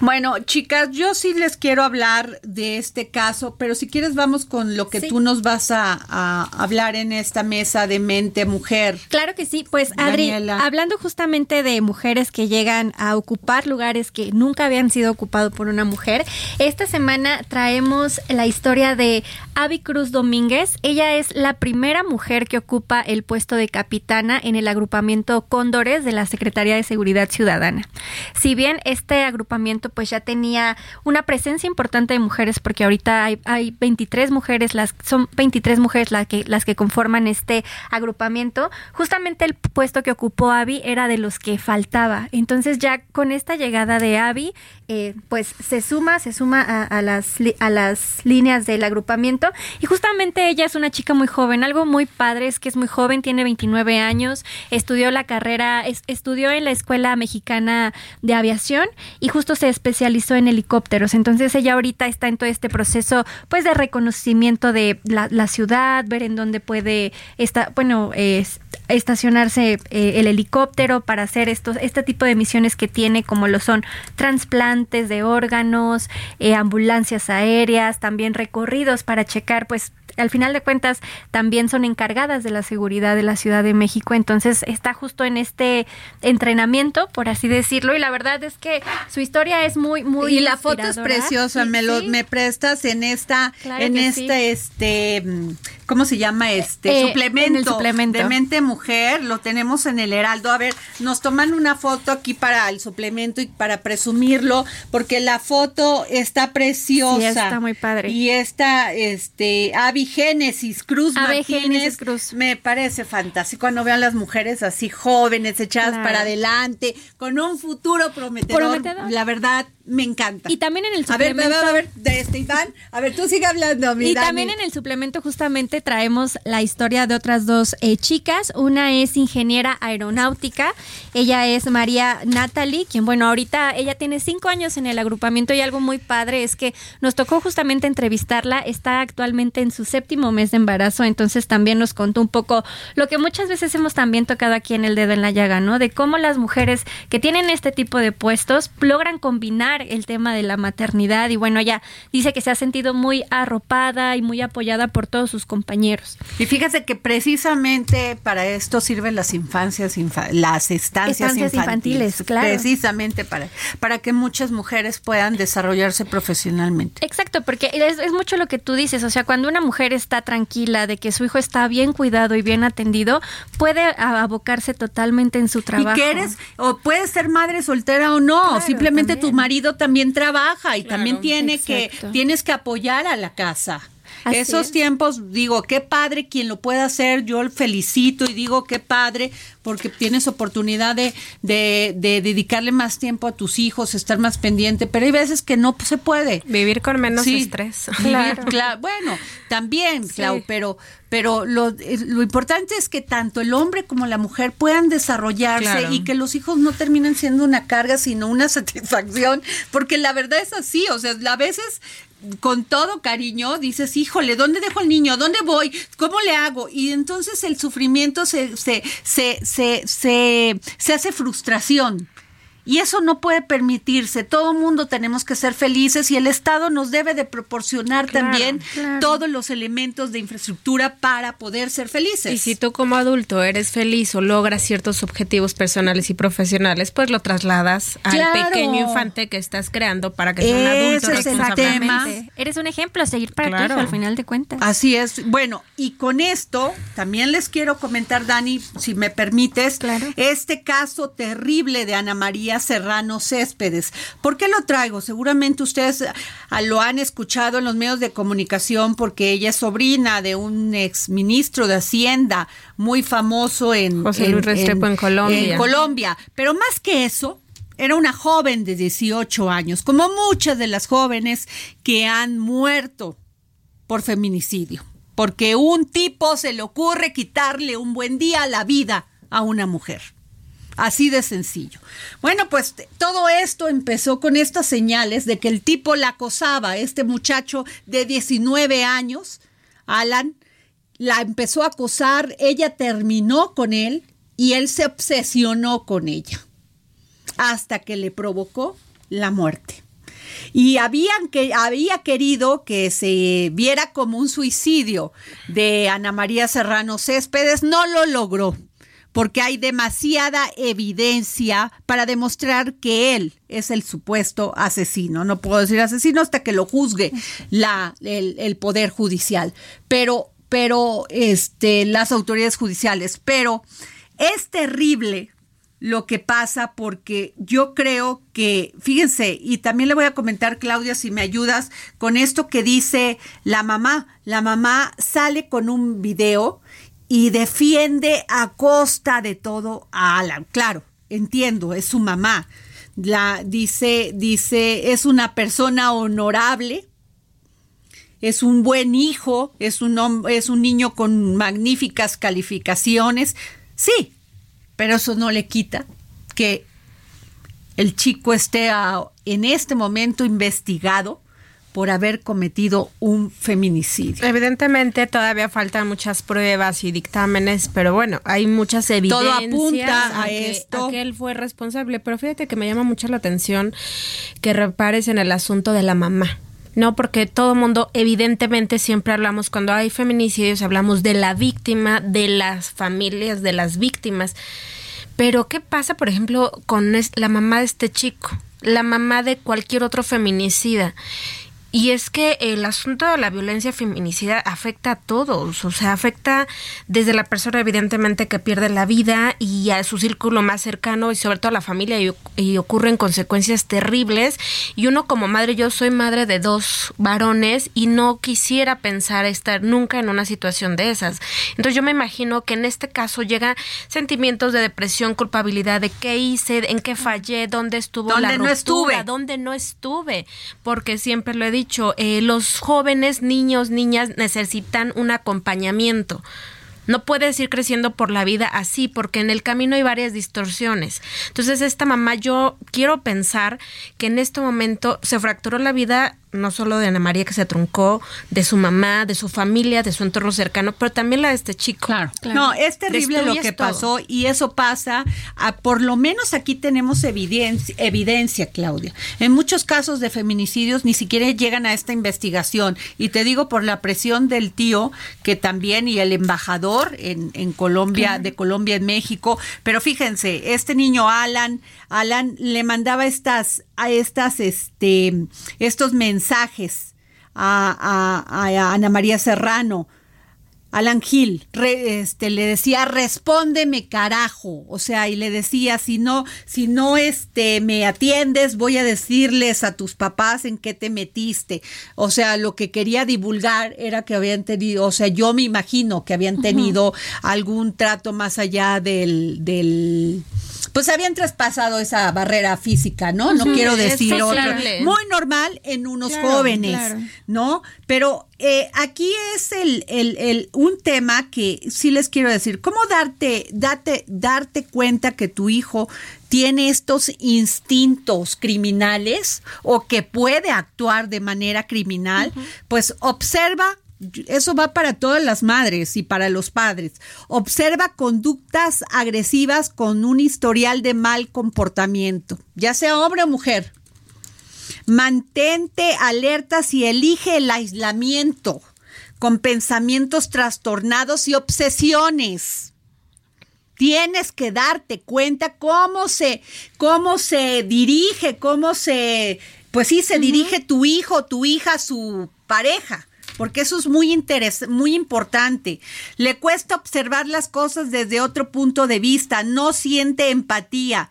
Bueno, chicas, yo sí les quiero hablar de este caso, pero si quieres vamos con lo que tú nos vas a, hablar en esta mesa de mente mujer.
Claro que sí, pues Adri, hablando justamente de mujeres que llegan a ocupar lugares que nunca habían sido ocupados por una mujer. Esta semana traemos la historia de Abby Cruz Domínguez. Ella es la primera mujer que ocupa el puesto de capitana en el agrupamiento Cóndores de la Secretaría de Seguridad Ciudadana. Si bien este agrupamiento pues ya tenía una presencia importante de mujeres porque ahorita hay, hay 23 mujeres, las son 23 mujeres las que las que conforman este agrupamiento, justamente el puesto que ocupó Abby era de los que faltaba. Entonces ya con esta llegada de Abby, eh, pues se suma, se suma a, las, a las líneas del agrupamiento Y justamente ella es una chica muy joven, algo muy padre es que es muy joven, tiene 29 años, estudió la carrera, estudió en la Escuela Mexicana de Aviación y justo se especializó en helicópteros. Entonces ella ahorita está en todo este proceso pues de reconocimiento de la, ciudad, ver en dónde puede estar, bueno, estacionarse eh, el helicóptero para hacer estos, este tipo de misiones que tiene, como lo son trasplantes de órganos, eh, ambulancias aéreas, también recorridos para checar pues al final de cuentas también son encargadas de la seguridad de la Ciudad de México, entonces está justo en este entrenamiento, por así decirlo, y la verdad es que su historia es muy muy
y la foto es preciosa, me lo me prestas en esta en este este ¿cómo se llama este
eh,
suplemento,
suplemento
de mente mujer? Lo tenemos en el Heraldo. A ver, nos toman una foto aquí para el suplemento y para presumirlo porque la foto está preciosa.
está muy padre.
Y esta este Avi Génesis Cruz Martínez Cruz. me parece fantástico cuando vean las mujeres así jóvenes, echadas para adelante, con un futuro prometedor. La verdad, me encanta.
Y también en el suplemento.
A ver, a ver, de este Iván, a ver, tú sigue hablando, mi
Y también en el suplemento justamente traemos la historia de otras dos eh, chicas. Una es ingeniera aeronáutica, ella es María Natalie, quien bueno, ahorita ella tiene cinco años en el agrupamiento y algo muy padre es que nos tocó justamente entrevistarla, está actualmente en su séptimo mes de embarazo, entonces también nos contó un poco lo que muchas veces hemos también tocado aquí en el dedo en la llaga, ¿no? De cómo las mujeres que tienen este tipo de puestos logran combinar el tema de la maternidad y bueno, ella dice que se ha sentido muy arropada y muy apoyada por todos sus compañeros.
Y fíjese que precisamente para esto sirven las infancias, las estancias, infantiles, claro. Precisamente para, para que muchas mujeres puedan desarrollarse profesionalmente.
Exacto, porque es, es mucho lo que tú dices, o sea, cuando una mujer está tranquila de que su hijo está bien cuidado y bien atendido, puede abocarse totalmente en su trabajo.
Y que eres, o puedes ser madre soltera o no, simplemente tu marido también trabaja y también tiene que, tienes que apoyar a la casa. Esos tiempos, digo, qué padre quien lo pueda hacer, yo felicito y digo qué padre, porque tienes oportunidad de, de, dedicarle más tiempo a tus hijos, estar más pendiente, pero hay veces que no se puede.
Vivir con menos estrés.
claro. Bueno, también, Clau, pero, pero lo, eh, lo, importante es que tanto el hombre como la mujer puedan desarrollarse y que los hijos no terminen siendo una carga, sino una satisfacción, porque la verdad es así, o sea, a veces con todo cariño dices, híjole, ¿dónde dejo al niño? ¿Dónde voy? ¿Cómo le hago? Y entonces el sufrimiento se, se, se, se, se, se hace frustración. Y eso no puede permitirse. Todo mundo tenemos que ser felices y el Estado nos debe de proporcionar también todos los elementos de infraestructura para poder ser felices.
Y si tú como adulto eres feliz o logras ciertos objetivos personales y profesionales, pues lo trasladas al pequeño infante que estás creando para que sea un adulto
responsablemente. Eres un ejemplo a seguir para ti al final de cuentas.
Así es. Bueno, y con esto también les quiero comentar, Dani, si me permites, este caso terrible de Ana María Serrano Céspedes. ¿Por qué lo traigo? Seguramente ustedes ah, lo han escuchado en los medios de comunicación porque ella es sobrina de un ex ministro de Hacienda muy famoso en,
José Luis Restrepo en, Colombia.
En Colombia. Pero más que eso, era una joven de 18 años, como muchas de las jóvenes que han muerto por feminicidio, porque un tipo se le ocurre quitarle un buen día a la vida a una mujer. Así de sencillo. Bueno, pues todo esto empezó con estas señales de que el tipo la acosaba, este muchacho de 19 años, Alan, la empezó a acosar, ella terminó con él y él se obsesionó con ella hasta que le provocó la muerte. Y habían que, había querido que se viera como un suicidio de Ana María Serrano Céspedes, no lo logró porque hay demasiada evidencia para demostrar que él es el supuesto asesino. No puedo decir asesino hasta que lo juzgue la, el, poder judicial, pero, pero este, las autoridades judiciales. Pero es terrible lo que pasa porque yo creo que, fíjense, y también le voy a comentar, Claudia, si me ayudas con esto que dice la mamá. La mamá sale con un video y defiende a costa de todo a Alan. Claro, entiendo, es su mamá. La dice, dice, es una persona honorable es un buen hijo, es un, es un niño con magníficas calificaciones. Sí, pero eso no le quita que el chico esté en este momento investigado por haber cometido un feminicidio.
Evidentemente todavía faltan muchas pruebas y dictámenes, pero bueno, hay muchas evidencias.
Todo apunta a, esto.
que él fue responsable, pero fíjate que me llama mucho la atención que repares en el asunto de la mamá. No, porque todo mundo, evidentemente, siempre hablamos, cuando hay feminicidios, hablamos de la víctima, de las familias, de las víctimas. Pero, ¿qué pasa, por ejemplo, con la mamá de este chico? La mamá de cualquier otro feminicida. Y es que el asunto de la violencia feminicida afecta a todos, o sea, afecta desde la persona evidentemente que pierde la vida y a su círculo más cercano y sobre todo a la familia y, ocurren consecuencias terribles. Y uno como madre, yo soy madre de dos varones y no quisiera pensar estar nunca en una situación de esas. Entonces yo me imagino que en este caso llega sentimientos de depresión, culpabilidad de qué hice, en qué fallé, dónde estuvo la ruptura, no estuve? dónde no estuve, porque siempre lo he dicho dicho, eh, los jóvenes, niños, niñas necesitan un acompañamiento. No puedes ir creciendo por la vida así, porque en el camino hay varias distorsiones. Entonces, esta mamá, yo quiero pensar que en este momento se fracturó la vida no solo de Ana María que se truncó, de su mamá, de su familia, de su entorno cercano, pero también la de este chico.
Claro. No, es terrible lo que pasó y eso pasa, por lo menos aquí tenemos evidencia, evidencia, Claudia. En muchos casos de feminicidios ni siquiera llegan a esta investigación y te digo por la presión del tío que también y el embajador en, en Colombia, de Colombia en México, pero fíjense, este niño Alan, Alan le mandaba estas, a estas, este, estos mensajes a, a, Ana María Serrano, Alan Gil, este, le decía, respóndeme carajo, o sea, y le decía, si no, si no, este, me atiendes, voy a decirles a tus papás en qué te metiste, o sea, lo que quería divulgar era que habían tenido, o sea, yo me imagino que habían tenido algún trato más allá del, del, pues habían traspasado esa barrera física, ¿no? No quiero decir otro. Muy normal en unos jóvenes, ¿no? Pero eh, aquí es el, el, el, un tema que sí les quiero decir. ¿Cómo darte, date, darte cuenta que tu hijo tiene estos instintos criminales o que puede actuar de manera criminal? Pues observa eso va para todas las madres y para los padres. Observa conductas agresivas con un historial de mal comportamiento, ya sea hombre o mujer. Mantente alerta si elige el aislamiento con pensamientos trastornados y obsesiones. Tienes que darte cuenta cómo se, cómo se dirige, cómo se, pues sí, se dirige tu hijo, tu hija, su pareja porque eso es muy muy importante. Le cuesta observar las cosas desde otro punto de vista, no siente empatía.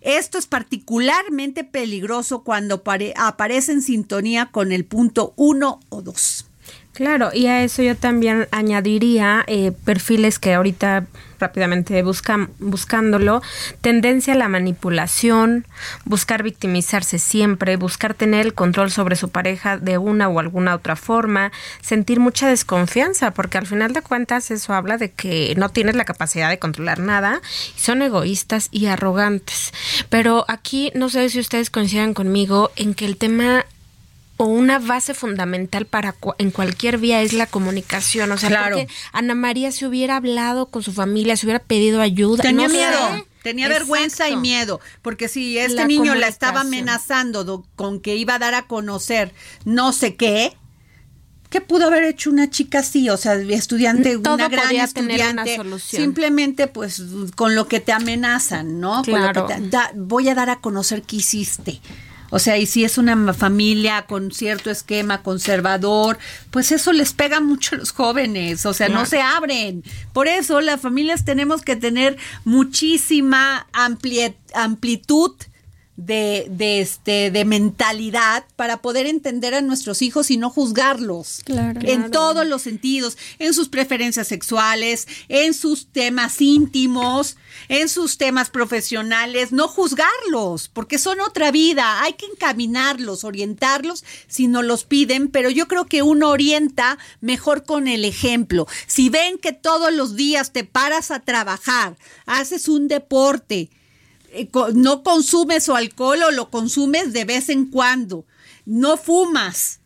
Esto es particularmente peligroso cuando aparece en sintonía con el punto uno o dos.
Claro, y a eso yo también añadiría eh, perfiles que ahorita rápidamente buscan, buscándolo, tendencia a la manipulación, buscar victimizarse siempre, buscar tener el control sobre su pareja de una o alguna otra forma, sentir mucha desconfianza, porque al final de cuentas eso habla de que no tienes la capacidad de controlar nada, son egoístas y arrogantes. Pero aquí no sé si ustedes coinciden conmigo en que el tema o una base fundamental para en cualquier vía es la comunicación. O sea, claro. porque Ana María se hubiera hablado con su familia, se hubiera pedido ayuda.
Tenía miedo. Tenía vergüenza y miedo, porque si este niño la estaba amenazando con que iba a dar a conocer no sé qué, ¿qué pudo haber hecho una chica así? O sea, estudiante, una gran estudiante, simplemente pues con lo que te amenazan, ¿no? Claro. voy a dar a conocer qué hiciste. O sea, y si es una familia con cierto esquema conservador, pues eso les pega mucho a los jóvenes, o sea, no se abren. Por eso las familias tenemos que tener muchísima amplitud de, de, este, de mentalidad para poder entender a nuestros hijos y no juzgarlos.
Claro.
En todos los sentidos, en sus preferencias sexuales, en sus temas íntimos, en sus temas profesionales, no juzgarlos, porque son otra vida. Hay que encaminarlos, orientarlos si no los piden, pero yo creo que uno orienta mejor con el ejemplo. Si ven que todos los días te paras a trabajar, haces un deporte, no consumes alcohol o lo consumes de vez en cuando, no fumas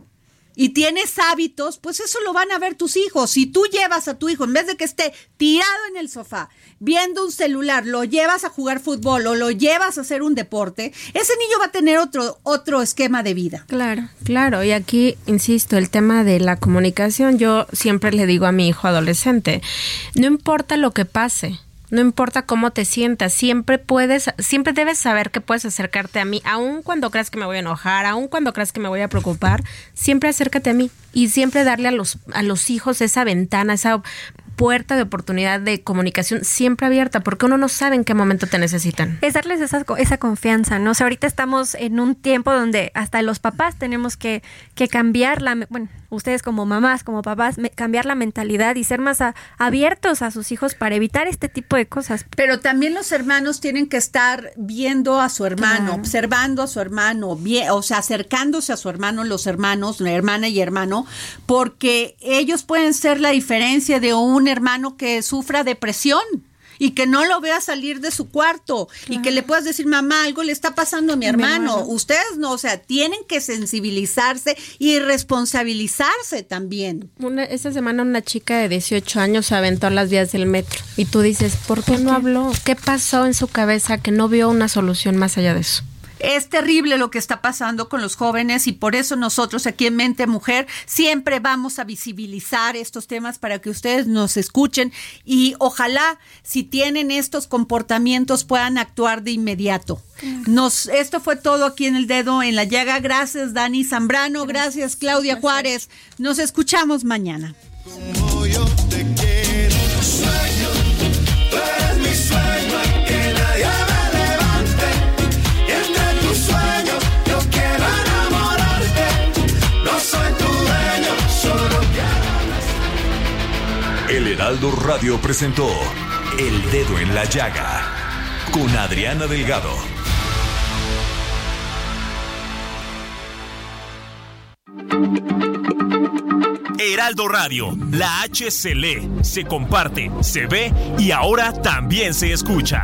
y tienes hábitos, pues eso lo van a ver tus hijos. Si tú llevas a tu hijo, en vez de que esté tirado en el sofá, viendo un celular, lo llevas a jugar fútbol o lo llevas a hacer un deporte, ese niño va a tener otro, otro esquema de vida.
Claro, claro. Y aquí, insisto, el tema de la comunicación, yo siempre le digo a mi hijo adolescente, no importa lo que pase, no importa cómo te sientas, siempre puedes, siempre debes saber que puedes acercarte a mí, aun cuando creas que me voy a enojar, aun cuando creas que me voy a preocupar, siempre acércate a mí y siempre darle a los, a los hijos esa ventana, esa puerta de oportunidad de comunicación siempre abierta, porque uno no sabe en qué momento te necesitan.
Es darles esa, esa confianza, ¿no? O sea, ahorita estamos en un tiempo donde hasta los papás tenemos que, que cambiar la, bueno, ustedes como mamás, como papás, cambiar la mentalidad y ser más abiertos a sus hijos para evitar este tipo de cosas.
Pero también los hermanos tienen que estar viendo a su hermano, observando a su hermano, bien, o sea, acercándose a su hermano, los hermanos, la hermana y hermano, porque ellos pueden ser la diferencia de un hermano que sufra depresión y que no lo vea salir de su cuarto y que le puedas decir, mamá, algo le está pasando a mi hermano. Ustedes no, o sea, tienen que sensibilizarse y responsabilizarse también.
Una, esta semana una chica de 18 años se aventó a las vías del metro y tú dices, ¿por qué no habló? ¿Qué pasó en su cabeza que no vio una solución más allá de eso?
Es terrible lo que está pasando con los jóvenes y por eso nosotros aquí en Mente Mujer siempre vamos a visibilizar estos temas para que ustedes nos escuchen y ojalá si tienen estos comportamientos puedan actuar de inmediato. Nos, esto fue todo aquí en el dedo en la llaga. Gracias Dani Zambrano, gracias, Claudia Juárez. Nos escuchamos mañana.
El Heraldo Radio presentó El Dedo en la Llaga con Adriana Delgado.
Heraldo Radio, la H se lee, se comparte, se ve y ahora también se escucha.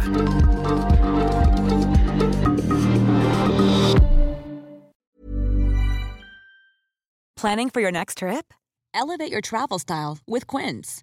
Planning for your next trip? Elevate your travel style with Quince.